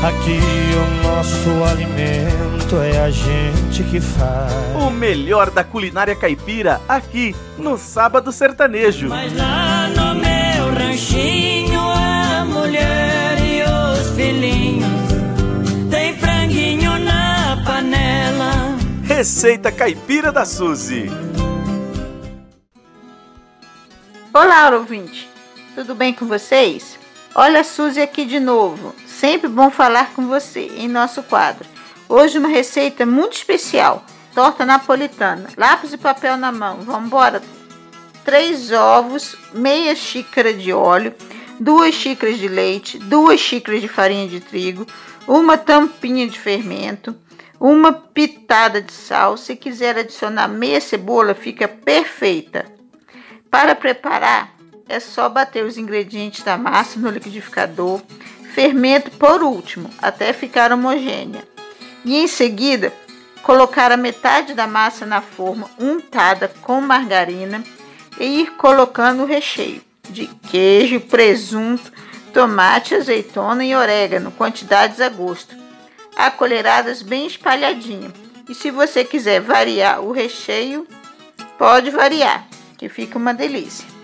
Aqui o nosso alimento é a gente que faz. O melhor da culinária caipira aqui no Sábado Sertanejo. Mas lá no meu ranchinho a mulher e os filhinhos tem franguinho na panela. Receita Caipira da Suzy. Olá, ouvinte. Tudo bem com vocês? Olha a Suzy aqui de novo. Sempre bom falar com você em nosso quadro. Hoje uma receita muito especial, torta napolitana. Lápis e papel na mão. Vamos embora. Três ovos, meia xícara de óleo, duas xícaras de leite, duas xícaras de farinha de trigo, uma tampinha de fermento, uma pitada de sal. Se quiser adicionar meia cebola, fica perfeita. Para preparar, é só bater os ingredientes da massa no liquidificador, fermento por último, até ficar homogênea. E em seguida, colocar a metade da massa na forma untada com margarina e ir colocando o recheio de queijo, presunto, tomate, azeitona e orégano, quantidades a gosto. A colheradas bem espalhadinho. E se você quiser variar o recheio, pode variar, que fica uma delícia.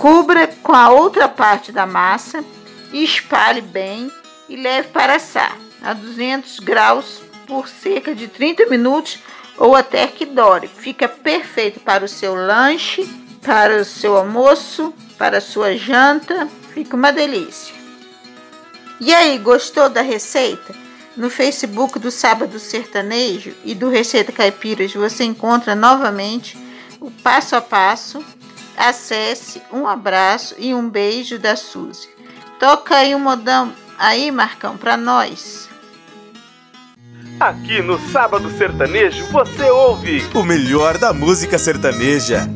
Cubra com a outra parte da massa espalhe bem e leve para assar a 200 graus por cerca de 30 minutos ou até que dore. Fica perfeito para o seu lanche, para o seu almoço, para a sua janta. Fica uma delícia. E aí, gostou da receita? No Facebook do Sábado Sertanejo e do Receita Caipiras você encontra novamente o passo a passo. Acesse, um abraço e um beijo da Suzy. Toca aí um modão aí, Marcão, pra nós. Aqui no Sábado Sertanejo você ouve o melhor da música sertaneja.